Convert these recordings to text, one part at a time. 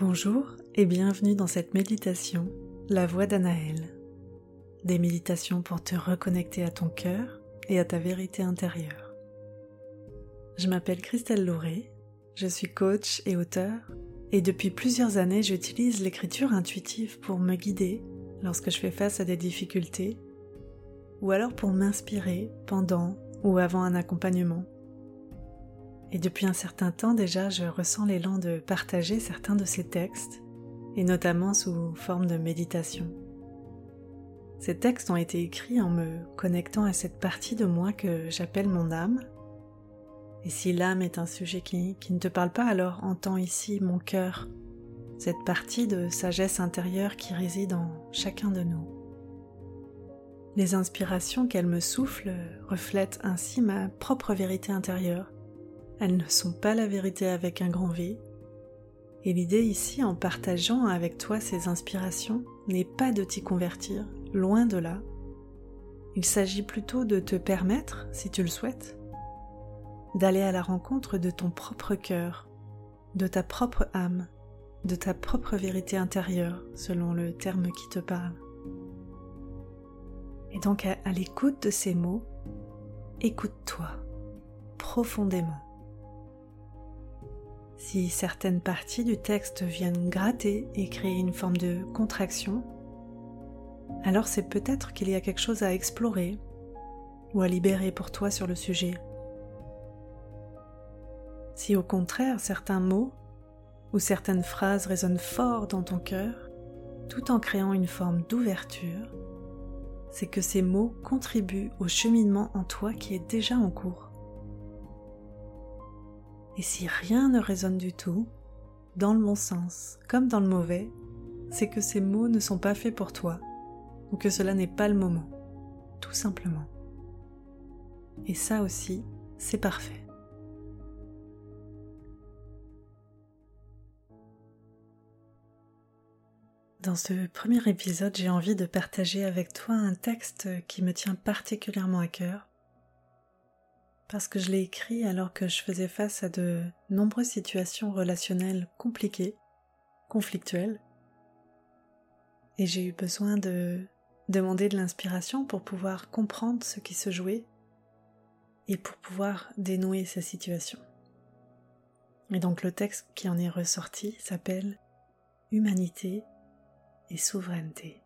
Bonjour et bienvenue dans cette méditation, la voix d'Anaël. Des méditations pour te reconnecter à ton cœur et à ta vérité intérieure. Je m'appelle Christelle Lauré, je suis coach et auteur, et depuis plusieurs années j'utilise l'écriture intuitive pour me guider lorsque je fais face à des difficultés, ou alors pour m'inspirer pendant ou avant un accompagnement. Et depuis un certain temps déjà, je ressens l'élan de partager certains de ces textes, et notamment sous forme de méditation. Ces textes ont été écrits en me connectant à cette partie de moi que j'appelle mon âme. Et si l'âme est un sujet qui, ne te parle pas, alors entends ici mon cœur, cette partie de sagesse intérieure qui réside en chacun de nous. Les inspirations qu'elle me souffle reflètent ainsi ma propre vérité intérieure elles ne sont pas la vérité avec un grand V. Et l'idée ici, en partageant avec toi ces inspirations, n'est pas de t'y convertir, loin de là. Il s'agit plutôt de te permettre, si tu le souhaites, d'aller à la rencontre de ton propre cœur, de ta propre âme, de ta propre vérité intérieure, selon le terme qui te parle. Et donc à, à l'écoute de ces mots, écoute-toi profondément. Si certaines parties du texte viennent gratter et créer une forme de contraction, alors c'est peut-être qu'il y a quelque chose à explorer ou à libérer pour toi sur le sujet. Si au contraire certains mots ou certaines phrases résonnent fort dans ton cœur, tout en créant une forme d'ouverture, c'est que ces mots contribuent au cheminement en toi qui est déjà en cours. Et si rien ne résonne du tout, dans le bon sens comme dans le mauvais, c'est que ces mots ne sont pas faits pour toi, ou que cela n'est pas le moment, tout simplement. Et ça aussi, c'est parfait. Dans ce premier épisode, j'ai envie de partager avec toi un texte qui me tient particulièrement à cœur parce que je l'ai écrit alors que je faisais face à de nombreuses situations relationnelles compliquées, conflictuelles, et j'ai eu besoin de demander de l'inspiration pour pouvoir comprendre ce qui se jouait et pour pouvoir dénouer ces situations. Et donc le texte qui en est ressorti s'appelle Humanité et souveraineté.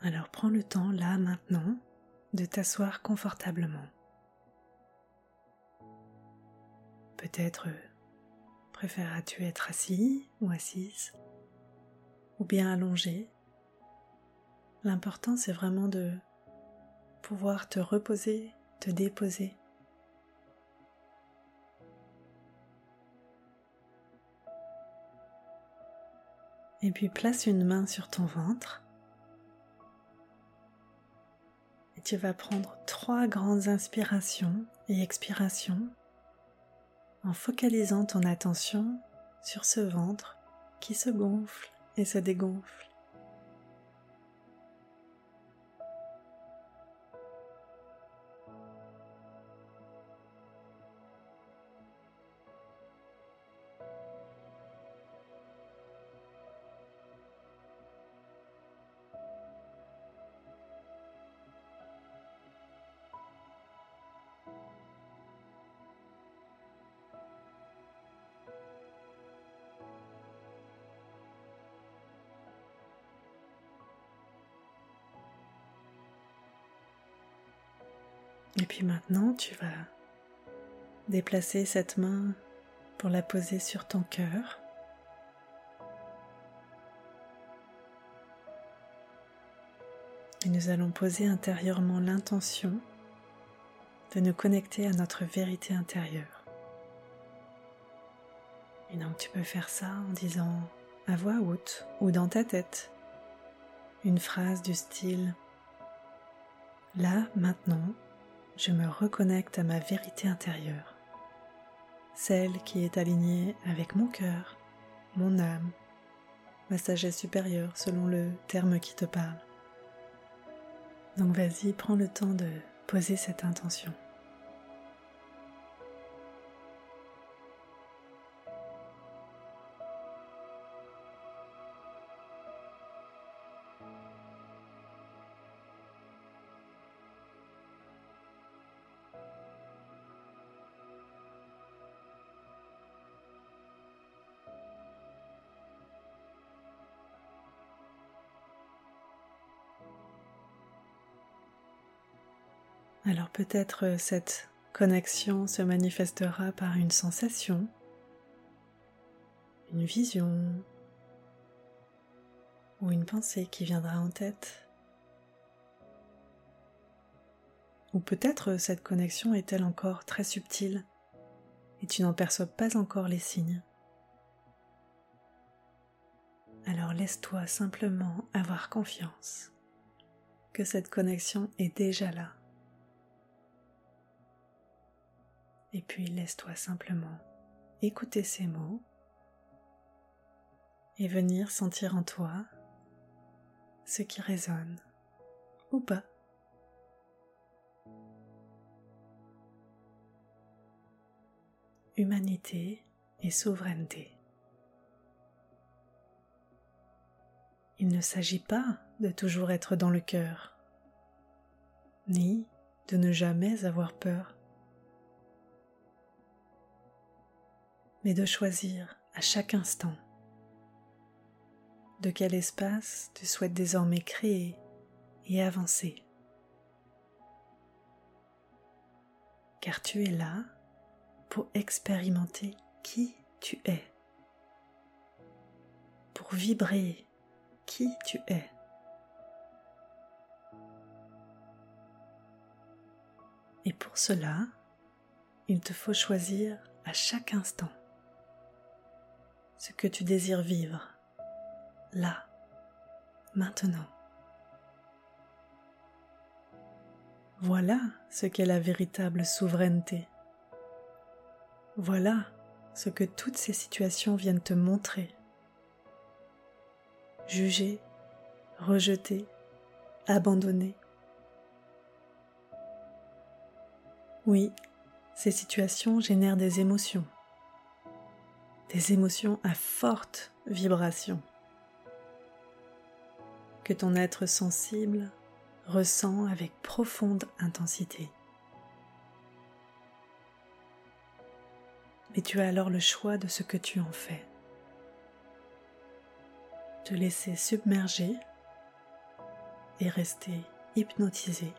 Alors prends le temps là maintenant de t'asseoir confortablement. Peut-être préféreras-tu être assis ou assise ou bien allongé. L'important c'est vraiment de pouvoir te reposer, te déposer. Et puis place une main sur ton ventre tu vas prendre trois grandes inspirations et expirations en focalisant ton attention sur ce ventre qui se gonfle et se dégonfle. Et puis maintenant, tu vas déplacer cette main pour la poser sur ton cœur. Et nous allons poser intérieurement l'intention de nous connecter à notre vérité intérieure. Et donc tu peux faire ça en disant à voix haute ou dans ta tête une phrase du style ⁇ Là, maintenant, je me reconnecte à ma vérité intérieure, celle qui est alignée avec mon cœur, mon âme, ma sagesse supérieure selon le terme qui te parle. Donc vas-y, prends le temps de poser cette intention. Alors peut-être cette connexion se manifestera par une sensation, une vision ou une pensée qui viendra en tête. Ou peut-être cette connexion est-elle encore très subtile et tu n'en perçois pas encore les signes. Alors laisse-toi simplement avoir confiance que cette connexion est déjà là. Et puis laisse-toi simplement écouter ces mots et venir sentir en toi ce qui résonne ou pas. Humanité et souveraineté. Il ne s'agit pas de toujours être dans le cœur, ni de ne jamais avoir peur, mais de choisir à chaque instant de quel espace tu souhaites désormais créer et avancer. Car tu es là pour expérimenter qui tu es, pour vibrer qui tu es. Et pour cela, il te faut choisir à chaque instant ce que tu désires vivre, là, maintenant. Voilà ce qu'est la véritable souveraineté. Voilà ce que toutes ces situations viennent te montrer jugé, rejeté, abandonné. Oui, ces situations génèrent des émotions, des émotions à forte vibration que ton être sensible ressent avec profonde intensité. Mais tu as alors le choix de ce que tu en fais te laisser submerger et rester hypnotisé.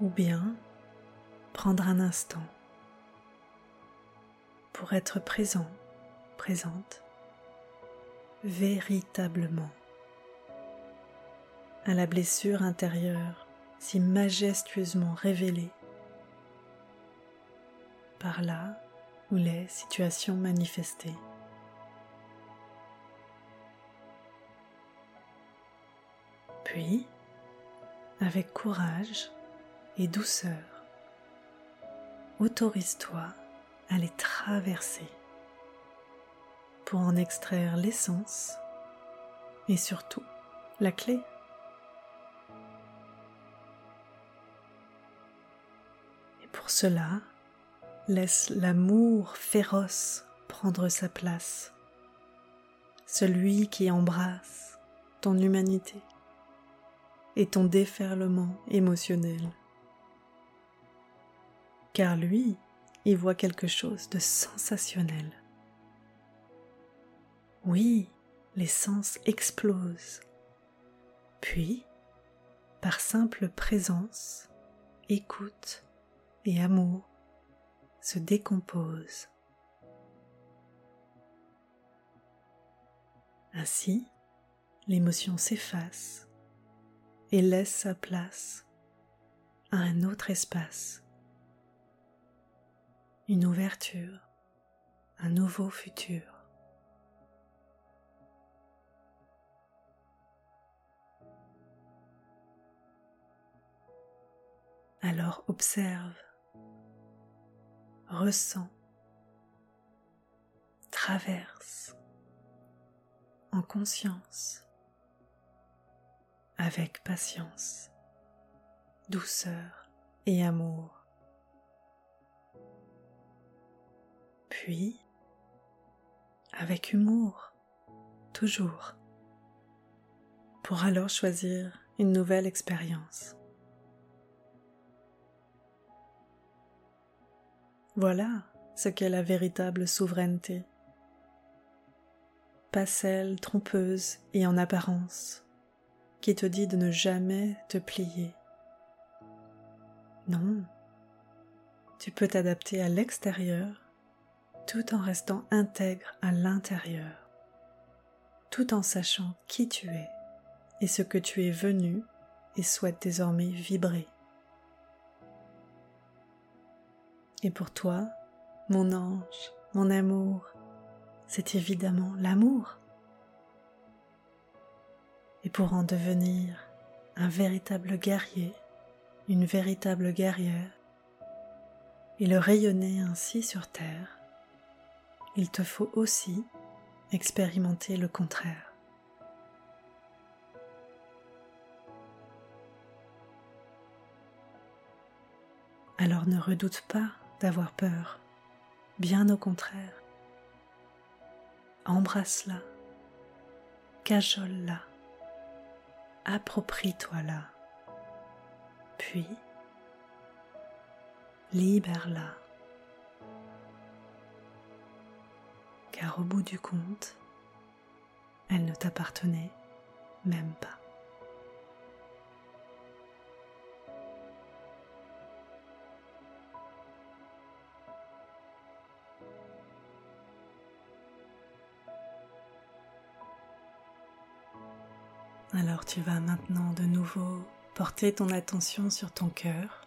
Ou bien prendre un instant pour être présent, présente, véritablement à la blessure intérieure si majestueusement révélée par là où les situations manifestées. Puis, avec courage et douceur, autorise-toi à les traverser pour en extraire l'essence et surtout la clé. Et pour cela, laisse l'amour féroce prendre sa place, celui qui embrasse ton humanité et ton déferlement émotionnel. Car lui, il voit quelque chose de sensationnel. Oui, les sens explosent. Puis, par simple présence, écoute et amour, se décomposent. Ainsi, l'émotion s'efface et laisse sa place à un autre espace, une ouverture, un nouveau futur. Alors observe, ressens, traverse en conscience avec patience, douceur et amour. Puis, avec humour, toujours, pour alors choisir une nouvelle expérience. Voilà ce qu'est la véritable souveraineté, pas celle trompeuse et en apparence qui te dit de ne jamais te plier. Non, tu peux t'adapter à l'extérieur tout en restant intègre à l'intérieur, tout en sachant qui tu es et ce que tu es venu et souhaites désormais vibrer. Et pour toi, mon ange, mon amour, c'est évidemment l'amour. Et pour en devenir un véritable guerrier, une véritable guerrière, et le rayonner ainsi sur Terre, il te faut aussi expérimenter le contraire. Alors ne redoute pas d'avoir peur, bien au contraire. Embrasse-la, cajole-la, approprie-toi-la, puis libère-la. Car au bout du compte, elle ne t'appartenait même pas. Alors tu vas maintenant de nouveau porter ton attention sur ton cœur.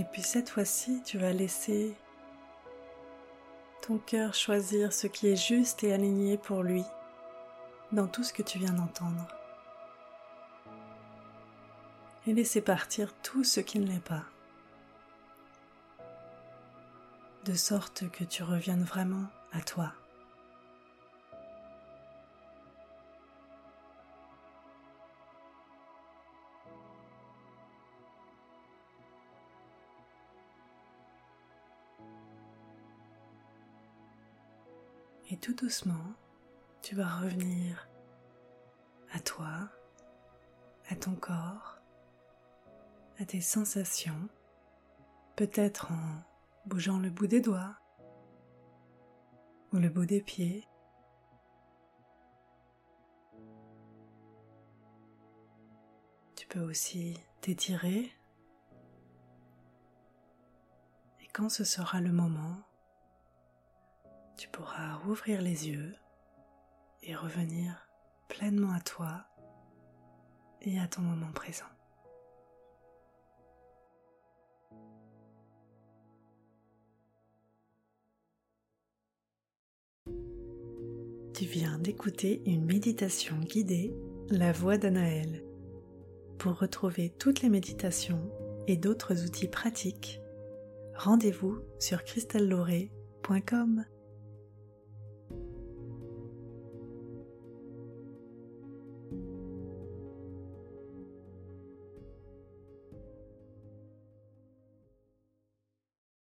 Et puis cette fois-ci, tu vas laisser ton cœur choisir ce qui est juste et aligné pour lui dans tout ce que tu viens d'entendre. Et laisser partir tout ce qui ne l'est pas. De sorte que tu reviennes vraiment à toi. Et tout doucement, tu vas revenir à toi, à ton corps, à tes sensations, peut-être en bougeant le bout des doigts ou le bout des pieds. Tu peux aussi t'étirer et quand ce sera le moment, tu pourras rouvrir les yeux et revenir pleinement à toi et à ton moment présent. Tu viens d'écouter une méditation guidée, La voix d'Anaël. Pour retrouver toutes les méditations et d'autres outils pratiques, rendez-vous sur cristalloret.com.